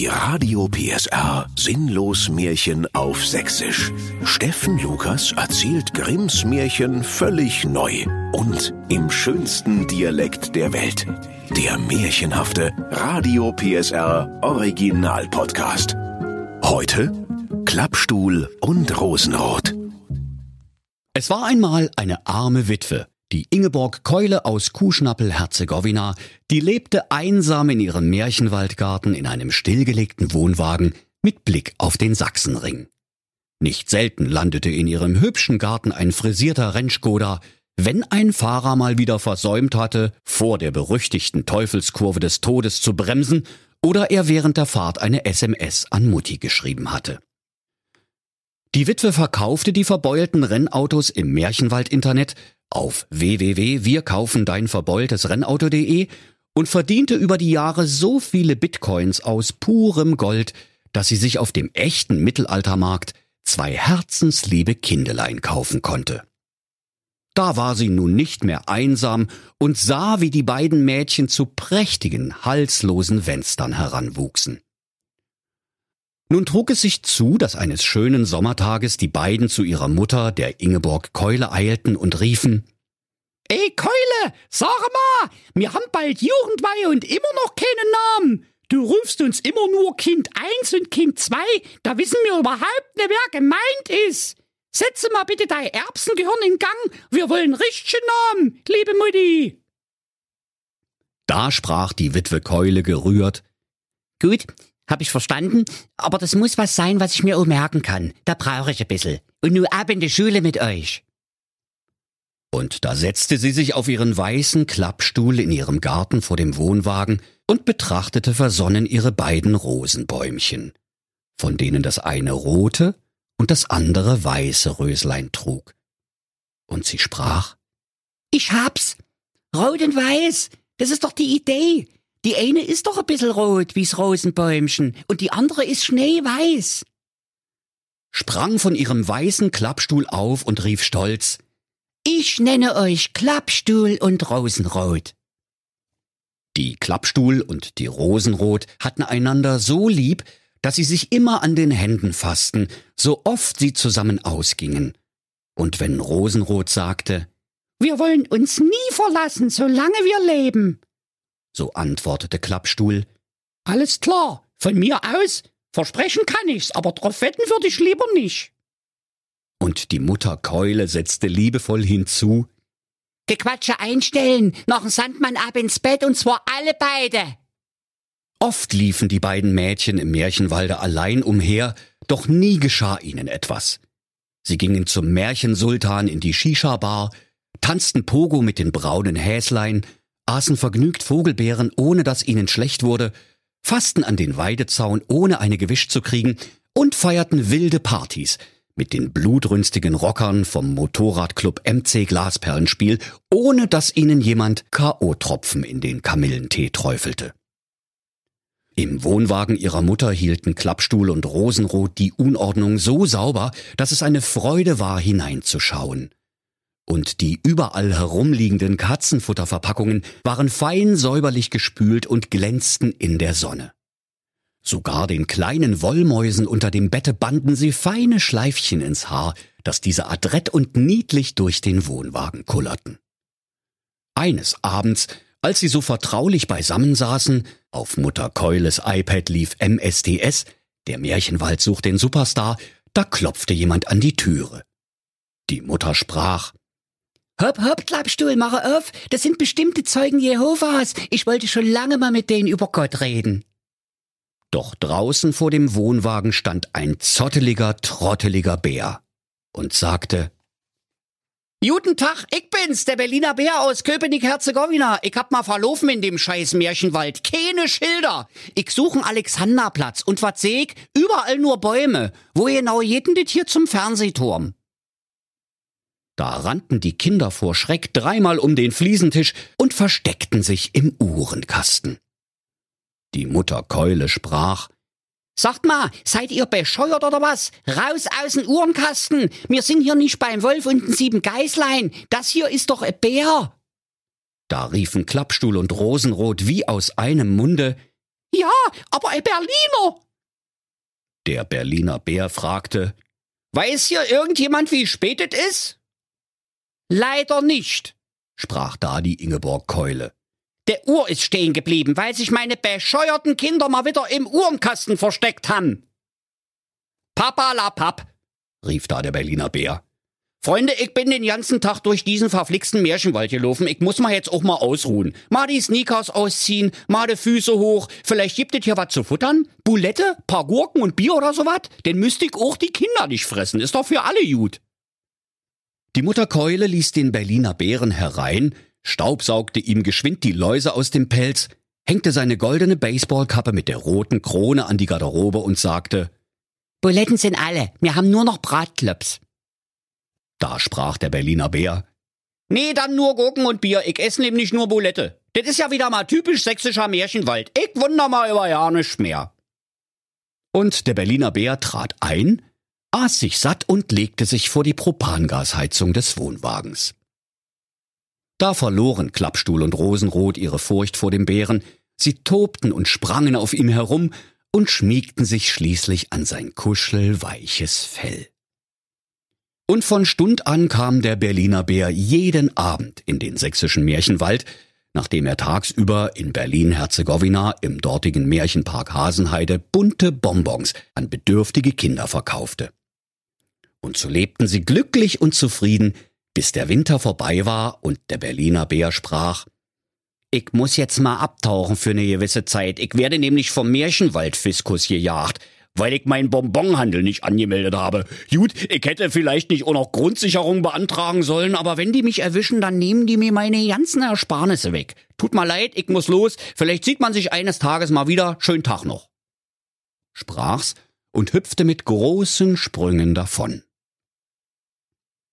Die Radio PSR Sinnlos Märchen auf Sächsisch. Steffen Lukas erzählt Grimms Märchen völlig neu und im schönsten Dialekt der Welt. Der märchenhafte Radio PSR Original Podcast. Heute Klappstuhl und Rosenrot. Es war einmal eine arme Witwe, die Ingeborg Keule aus Kuhschnappel-Herzegowina, die lebte einsam in ihrem Märchenwaldgarten in einem stillgelegten Wohnwagen mit Blick auf den Sachsenring. Nicht selten landete in ihrem hübschen Garten ein frisierter Rennschkoda, wenn ein Fahrer mal wieder versäumt hatte, vor der berüchtigten Teufelskurve des Todes zu bremsen oder er während der Fahrt eine SMS an Mutti geschrieben hatte. Die Witwe verkaufte die verbeulten Rennautos im Märchenwald-Internet auf www.wirkaufendeinverbeultesrennauto.de und verdiente über die Jahre so viele Bitcoins aus purem Gold, dass sie sich auf dem echten Mittelaltermarkt zwei herzensliebe Kindelein kaufen konnte. Da war sie nun nicht mehr einsam und sah, wie die beiden Mädchen zu prächtigen, halslosen Wenstern heranwuchsen. Nun trug es sich zu, dass eines schönen Sommertages die beiden zu ihrer Mutter, der Ingeborg Keule, eilten und riefen Ey Keule, sag mal, wir haben bald Jugendweihe und immer noch keinen Namen. Du rufst uns immer nur Kind 1 und Kind 2, da wissen wir überhaupt nicht, wer gemeint ist. Setze mal bitte dein Erbsengehirn in Gang, wir wollen richtigen Namen, liebe Mutti. Da sprach die Witwe Keule gerührt. Gut, hab ich verstanden, aber das muss was sein, was ich mir auch merken kann. Da brauche ich ein bisschen. Und nun ab in die Schule mit euch. Und da setzte sie sich auf ihren weißen Klappstuhl in ihrem Garten vor dem Wohnwagen und betrachtete versonnen ihre beiden Rosenbäumchen, von denen das eine rote und das andere weiße Röslein trug. Und sie sprach Ich hab's. Rot und weiß. Das ist doch die Idee. Die eine ist doch ein bisschen rot, wie's Rosenbäumchen, und die andere ist schneeweiß. Sprang von ihrem weißen Klappstuhl auf und rief stolz, Ich nenne euch Klappstuhl und Rosenrot. Die Klappstuhl und die Rosenrot hatten einander so lieb, dass sie sich immer an den Händen fassten, so oft sie zusammen ausgingen. Und wenn Rosenrot sagte, Wir wollen uns nie verlassen, solange wir leben, so antwortete Klappstuhl. Alles klar, von mir aus. Versprechen kann ich's, aber drauf wetten würde ich lieber nicht. Und die Mutter Keule setzte liebevoll hinzu. Gequatsche einstellen, noch ein Sandmann ab ins Bett und zwar alle beide. Oft liefen die beiden Mädchen im Märchenwalde allein umher, doch nie geschah ihnen etwas. Sie gingen zum Märchensultan in die Shisha-Bar, tanzten Pogo mit den braunen Häslein, aßen vergnügt Vogelbeeren, ohne dass ihnen schlecht wurde, fassten an den Weidezaun, ohne eine gewischt zu kriegen, und feierten wilde Partys mit den blutrünstigen Rockern vom Motorradclub MC Glasperlenspiel, ohne dass ihnen jemand K.O.-Tropfen in den Kamillentee träufelte. Im Wohnwagen ihrer Mutter hielten Klappstuhl und Rosenrot die Unordnung so sauber, dass es eine Freude war, hineinzuschauen und die überall herumliegenden Katzenfutterverpackungen waren fein säuberlich gespült und glänzten in der Sonne. Sogar den kleinen Wollmäusen unter dem Bette banden sie feine Schleifchen ins Haar, dass diese adrett und niedlich durch den Wohnwagen kullerten. Eines Abends, als sie so vertraulich beisammen saßen, auf Mutter Keules iPad lief MSDS, der Märchenwald sucht den Superstar, da klopfte jemand an die Türe. Die Mutter sprach, Hopp, hopp, Klappstuhl, mache auf. Das sind bestimmte Zeugen Jehovas. Ich wollte schon lange mal mit denen über Gott reden. Doch draußen vor dem Wohnwagen stand ein zotteliger, trotteliger Bär und sagte, Guten Tag, ich bin's, der Berliner Bär aus Köpenick-Herzegowina. Ich hab mal verlaufen in dem scheiß Märchenwald. Keine Schilder. Ich suchen Alexanderplatz und wat seh ich? Überall nur Bäume. Wo genau jeden dit hier zum Fernsehturm? Da rannten die Kinder vor Schreck dreimal um den Fliesentisch und versteckten sich im Uhrenkasten. Die Mutter Keule sprach Sagt mal, seid ihr bescheuert oder was? Raus aus dem Uhrenkasten! Wir sind hier nicht beim Wolf und den sieben Geißlein. Das hier ist doch ein Bär. Da riefen Klappstuhl und Rosenrot wie aus einem Munde Ja, aber ein Berliner. Der Berliner Bär fragte, Weiß hier irgendjemand, wie spät es ist? Leider nicht, sprach da die Ingeborg Keule. Der Uhr ist stehen geblieben, weil sich meine bescheuerten Kinder mal wieder im Uhrenkasten versteckt haben. Papa la Papp, rief da der Berliner Bär. Freunde, ich bin den ganzen Tag durch diesen verflixten Märchenwald gelaufen. Ich muss mal jetzt auch mal ausruhen. Mal die Sneakers ausziehen, mal die Füße hoch. Vielleicht gibt es hier was zu futtern? Bulette, paar Gurken und Bier oder sowas? Den müsste ich auch die Kinder nicht fressen. Ist doch für alle gut. Die Mutter Keule ließ den Berliner Bären herein, staubsaugte ihm geschwind die Läuse aus dem Pelz, hängte seine goldene Baseballkappe mit der roten Krone an die Garderobe und sagte, Buletten sind alle. Wir haben nur noch Bratklops. Da sprach der Berliner Bär. Nee, dann nur Gurken und Bier. Ich esse nämlich nur Bulette. Das ist ja wieder mal typisch sächsischer Märchenwald. Ich wunder mal über ja nichts mehr. Und der Berliner Bär trat ein, aß sich satt und legte sich vor die Propangasheizung des Wohnwagens. Da verloren Klappstuhl und Rosenrot ihre Furcht vor dem Bären, sie tobten und sprangen auf ihm herum und schmiegten sich schließlich an sein kuschelweiches Fell. Und von Stund an kam der Berliner Bär jeden Abend in den sächsischen Märchenwald, nachdem er tagsüber in Berlin-Herzegowina im dortigen Märchenpark Hasenheide bunte Bonbons an bedürftige Kinder verkaufte. Und so lebten sie glücklich und zufrieden, bis der Winter vorbei war und der Berliner Bär sprach, ich muss jetzt mal abtauchen für eine gewisse Zeit. Ich werde nämlich vom Märchenwaldfiskus gejagt weil ich meinen Bonbonhandel nicht angemeldet habe. Gut, ich hätte vielleicht nicht auch noch Grundsicherung beantragen sollen, aber wenn die mich erwischen, dann nehmen die mir meine ganzen Ersparnisse weg. Tut mal leid, ich muss los. Vielleicht sieht man sich eines Tages mal wieder. Schönen Tag noch. Sprach's und hüpfte mit großen Sprüngen davon.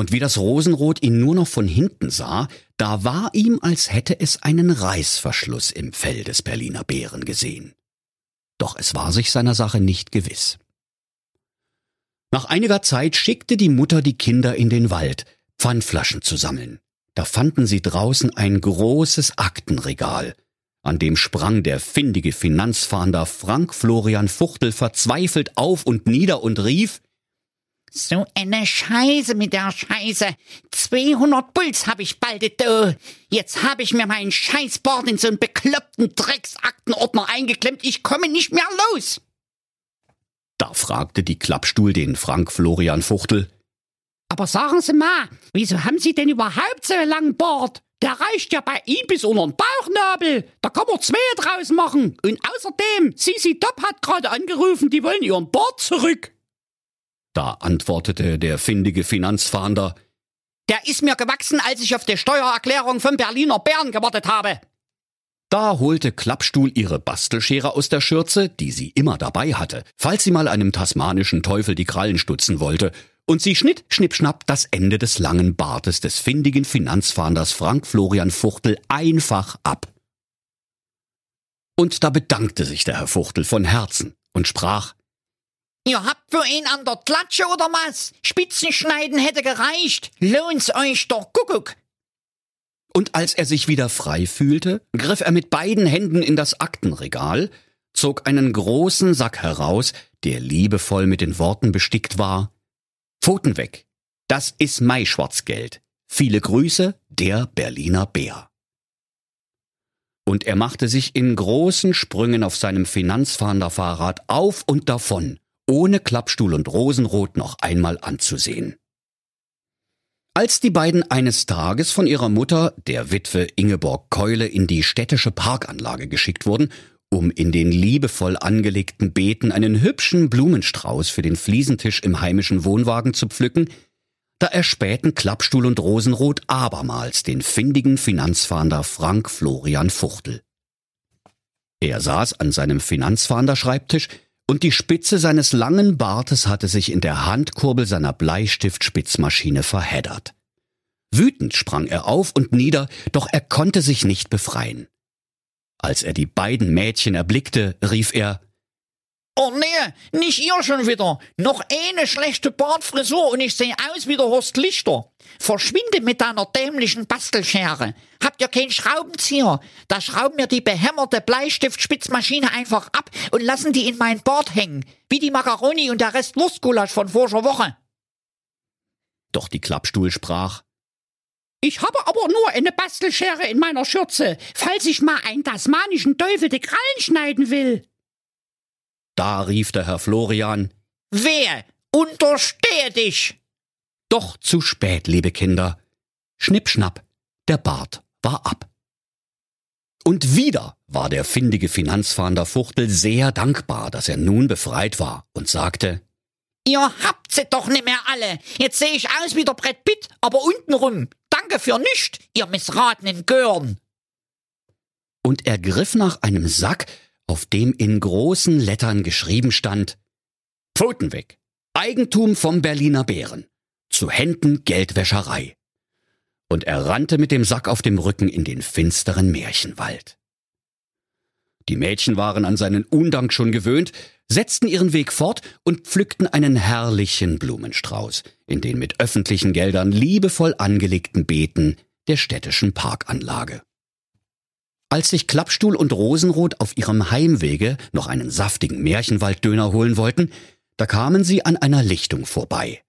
Und wie das Rosenrot ihn nur noch von hinten sah, da war ihm, als hätte es einen Reißverschluss im Fell des Berliner Bären gesehen doch es war sich seiner Sache nicht gewiss. Nach einiger Zeit schickte die Mutter die Kinder in den Wald, Pfandflaschen zu sammeln. Da fanden sie draußen ein großes Aktenregal. An dem sprang der findige Finanzfahnder Frank Florian Fuchtel verzweifelt auf und nieder und rief, so eine Scheiße mit der Scheiße. 200 Puls hab ich bald da. Jetzt hab ich mir meinen Scheißbord in so einen bekloppten Drecksaktenordner eingeklemmt. Ich komme nicht mehr los. Da fragte die Klappstuhl den Frank Florian Fuchtel. Aber sagen Sie mal, wieso haben Sie denn überhaupt so einen langen Bart? Der reicht ja bei ihm bis unter den Bauchnabel. Da kann man zwei draus machen. Und außerdem, Sisi Top hat gerade angerufen, die wollen ihren Bart zurück. Da antwortete der findige Finanzfahnder, der ist mir gewachsen, als ich auf die Steuererklärung vom Berliner Bären gewartet habe. Da holte Klappstuhl ihre Bastelschere aus der Schürze, die sie immer dabei hatte, falls sie mal einem tasmanischen Teufel die Krallen stutzen wollte, und sie schnitt, schnippschnapp, das Ende des langen Bartes des findigen Finanzfahnders Frank Florian Fuchtel einfach ab. Und da bedankte sich der Herr Fuchtel von Herzen und sprach, Ihr habt für ihn an der Klatsche oder was? Spitzenschneiden hätte gereicht. Lohnt's euch doch, Kuckuck. Und als er sich wieder frei fühlte, griff er mit beiden Händen in das Aktenregal, zog einen großen Sack heraus, der liebevoll mit den Worten bestickt war Pfoten weg. Das ist Maischwarzgeld. Viele Grüße, der Berliner Bär. Und er machte sich in großen Sprüngen auf seinem Finanzfahnderfahrrad auf und davon, ohne Klappstuhl und Rosenrot noch einmal anzusehen. Als die beiden eines Tages von ihrer Mutter, der Witwe Ingeborg Keule, in die städtische Parkanlage geschickt wurden, um in den liebevoll angelegten Beeten einen hübschen Blumenstrauß für den Fliesentisch im heimischen Wohnwagen zu pflücken, da erspähten Klappstuhl und Rosenrot abermals den findigen Finanzfahnder Frank Florian Fuchtel. Er saß an seinem Finanzfahnderschreibtisch und die Spitze seines langen Bartes hatte sich in der Handkurbel seiner Bleistiftspitzmaschine verheddert. Wütend sprang er auf und nieder, doch er konnte sich nicht befreien. Als er die beiden Mädchen erblickte, rief er Oh nee, nicht ihr schon wieder. Noch eine schlechte Bartfrisur und ich sehe aus wie der Horst Lichter. Verschwinde mit deiner dämlichen Bastelschere. Habt ihr keinen Schraubenzieher? Da schrauben wir die behämmerte Bleistiftspitzmaschine einfach ab und lassen die in mein Bart hängen. Wie die Macaroni und der Rest Wurstgulasch von voriger Woche. Doch die Klappstuhl sprach, Ich habe aber nur eine Bastelschere in meiner Schürze, falls ich mal einen tasmanischen Teufel die Krallen schneiden will. Da rief der Herr Florian, Wer? Unterstehe dich! Doch zu spät, liebe Kinder. Schnippschnapp, der Bart war ab. Und wieder war der findige Finanzfahnder Fuchtel sehr dankbar, dass er nun befreit war und sagte, Ihr habt sie doch nicht mehr alle. Jetzt sehe ich aus wie der Brett Pitt, aber untenrum. Danke für nischt, ihr missratenen Gören. und er griff nach einem Sack, auf dem in großen Lettern geschrieben stand, Pfoten weg, Eigentum vom Berliner Bären, zu Händen Geldwäscherei. Und er rannte mit dem Sack auf dem Rücken in den finsteren Märchenwald. Die Mädchen waren an seinen Undank schon gewöhnt, setzten ihren Weg fort und pflückten einen herrlichen Blumenstrauß in den mit öffentlichen Geldern liebevoll angelegten Beeten der städtischen Parkanlage. Als sich Klappstuhl und Rosenrot auf ihrem Heimwege noch einen saftigen Märchenwalddöner holen wollten, da kamen sie an einer Lichtung vorbei,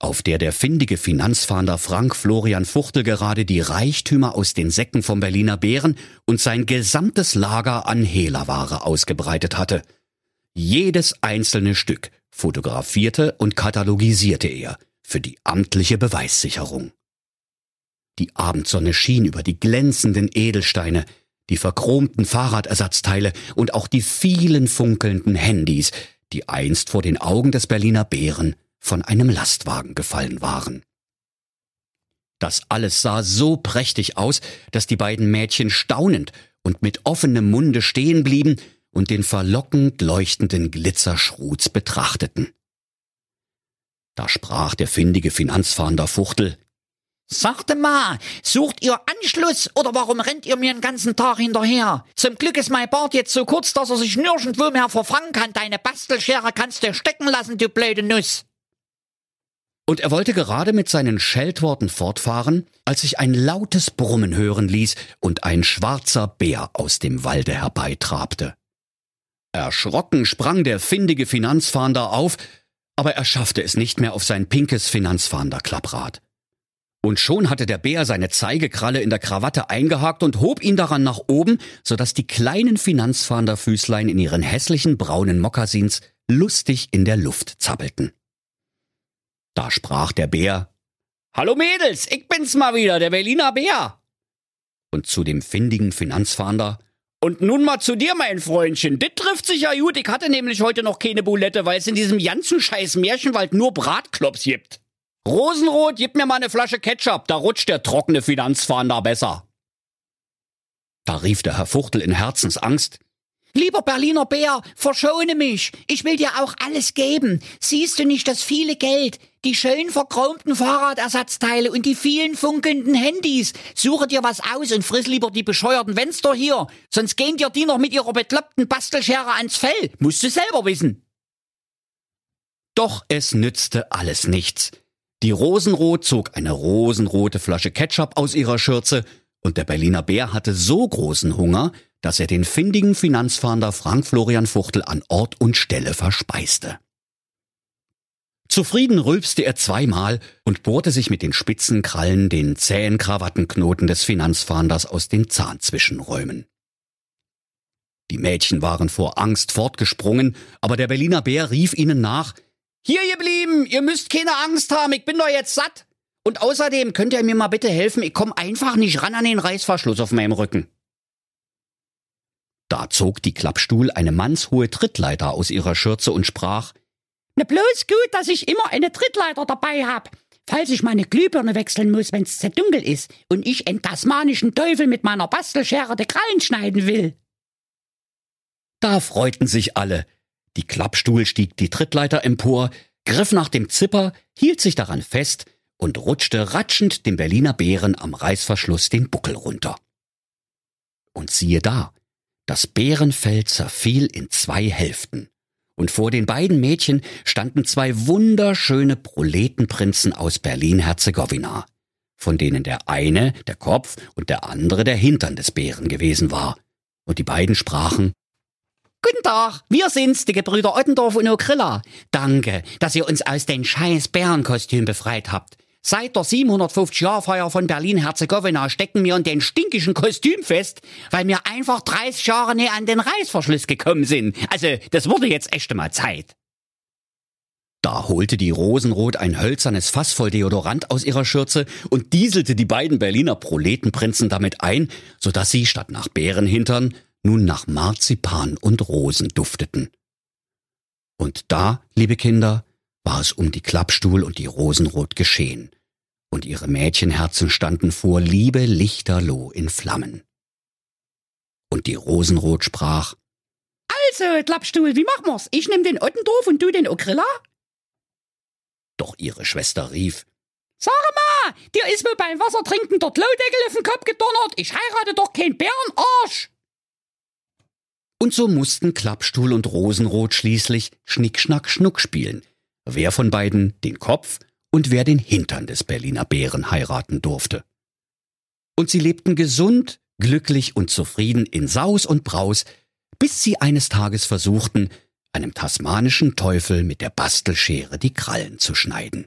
auf der der findige Finanzfahnder Frank Florian Fuchtel gerade die Reichtümer aus den Säcken vom Berliner Bären und sein gesamtes Lager an Hehlerware ausgebreitet hatte. Jedes einzelne Stück fotografierte und katalogisierte er für die amtliche Beweissicherung. Die Abendsonne schien über die glänzenden Edelsteine, die verchromten Fahrradersatzteile und auch die vielen funkelnden Handys, die einst vor den Augen des Berliner Bären von einem Lastwagen gefallen waren. Das alles sah so prächtig aus, dass die beiden Mädchen staunend und mit offenem Munde stehen blieben und den verlockend leuchtenden Glitzerschruz betrachteten. Da sprach der findige Finanzfahnder Fuchtel, Sagte mal, sucht ihr Anschluss oder warum rennt ihr mir den ganzen Tag hinterher? Zum Glück ist mein Bart jetzt so kurz, dass er sich nirgendwo mehr verfangen kann. Deine Bastelschere kannst du stecken lassen, du blöde Nuss. Und er wollte gerade mit seinen Scheltworten fortfahren, als sich ein lautes Brummen hören ließ und ein schwarzer Bär aus dem Walde herbeitrabte. Erschrocken sprang der findige Finanzfahnder auf, aber er schaffte es nicht mehr auf sein pinkes Finanzfahnderklapprad. Und schon hatte der Bär seine Zeigekralle in der Krawatte eingehakt und hob ihn daran nach oben, so dass die kleinen Finanzfahnderfüßlein in ihren hässlichen braunen Mokassins lustig in der Luft zappelten. Da sprach der Bär, Hallo Mädels, ich bin's mal wieder, der Berliner Bär. Und zu dem findigen Finanzfahnder, und nun mal zu dir, mein Freundchen. Dit trifft sich ja gut. Ich hatte nämlich heute noch keine Bulette, weil es in diesem ganzen scheiß Märchenwald nur Bratklops gibt. Rosenrot, gib mir mal eine Flasche Ketchup, da rutscht der trockene Finanzfahnder besser. Da rief der Herr Fuchtel in Herzensangst. Lieber Berliner Bär, verschone mich. Ich will dir auch alles geben. Siehst du nicht das viele Geld, die schön verchromten Fahrradersatzteile und die vielen funkelnden Handys? Suche dir was aus und friss lieber die bescheuerten Fenster hier. Sonst gehen dir die noch mit ihrer bekloppten Bastelschere ans Fell. Musst du selber wissen. Doch es nützte alles nichts. Die Rosenrot zog eine rosenrote Flasche Ketchup aus ihrer Schürze, und der Berliner Bär hatte so großen Hunger, dass er den findigen Finanzfahnder Frank Florian Fuchtel an Ort und Stelle verspeiste. Zufrieden rülpste er zweimal und bohrte sich mit den spitzen Krallen den zähen Krawattenknoten des Finanzfahnders aus den Zahnzwischenräumen. Die Mädchen waren vor Angst fortgesprungen, aber der Berliner Bär rief ihnen nach, Hier geblieben, ihr müsst keine Angst haben, ich bin doch jetzt satt. Und außerdem könnt ihr mir mal bitte helfen, ich komme einfach nicht ran an den Reißverschluss auf meinem Rücken. Da zog die Klappstuhl eine mannshohe Trittleiter aus ihrer Schürze und sprach, Ne bloß gut, dass ich immer eine Trittleiter dabei hab. Falls ich meine Glühbirne wechseln muss, wenn's zu dunkel ist und ich einen tasmanischen Teufel mit meiner Bastelschere die Krallen schneiden will. Da freuten sich alle. Die Klappstuhl stieg die Trittleiter empor, griff nach dem Zipper, hielt sich daran fest und rutschte ratschend dem Berliner Bären am Reißverschluss den Buckel runter. Und siehe da, das Bärenfell zerfiel in zwei Hälften, und vor den beiden Mädchen standen zwei wunderschöne Proletenprinzen aus Berlin-Herzegowina, von denen der eine der Kopf und der andere der Hintern des Bären gewesen war. Und die beiden sprachen Guten Tag, wir sind's, die Gebrüder Ottendorf und Okrilla. Danke, dass ihr uns aus den scheiß Bärenkostüm befreit habt. Seit der 750-Jahr-Feier von Berlin-Herzegowina stecken wir in den stinkischen Kostüm fest, weil wir einfach 30 Jahre näher an den Reißverschluss gekommen sind. Also, das wurde jetzt echt mal Zeit. Da holte die Rosenrot ein hölzernes Fass voll Deodorant aus ihrer Schürze und dieselte die beiden Berliner Proletenprinzen damit ein, so dass sie statt nach Bärenhintern nun nach Marzipan und Rosen dufteten. Und da, liebe Kinder, war es um die Klappstuhl und die Rosenrot geschehen, und ihre Mädchenherzen standen vor Liebe lichterloh in Flammen. Und die Rosenrot sprach, Also, Klappstuhl, wie machen wir's? Ich nehm den Ottendorf und du den Okrilla? doch ihre Schwester rief, Sag mal, dir ist wohl beim Wassertrinken der Klodeckel auf den Kopf gedonnert. Ich heirate doch kein Bärenarsch. Und so mussten Klappstuhl und Rosenrot schließlich Schnick, Schnack, Schnuck spielen, wer von beiden den Kopf und wer den Hintern des Berliner Bären heiraten durfte. Und sie lebten gesund, glücklich und zufrieden in Saus und Braus, bis sie eines Tages versuchten, einem tasmanischen Teufel mit der Bastelschere die Krallen zu schneiden.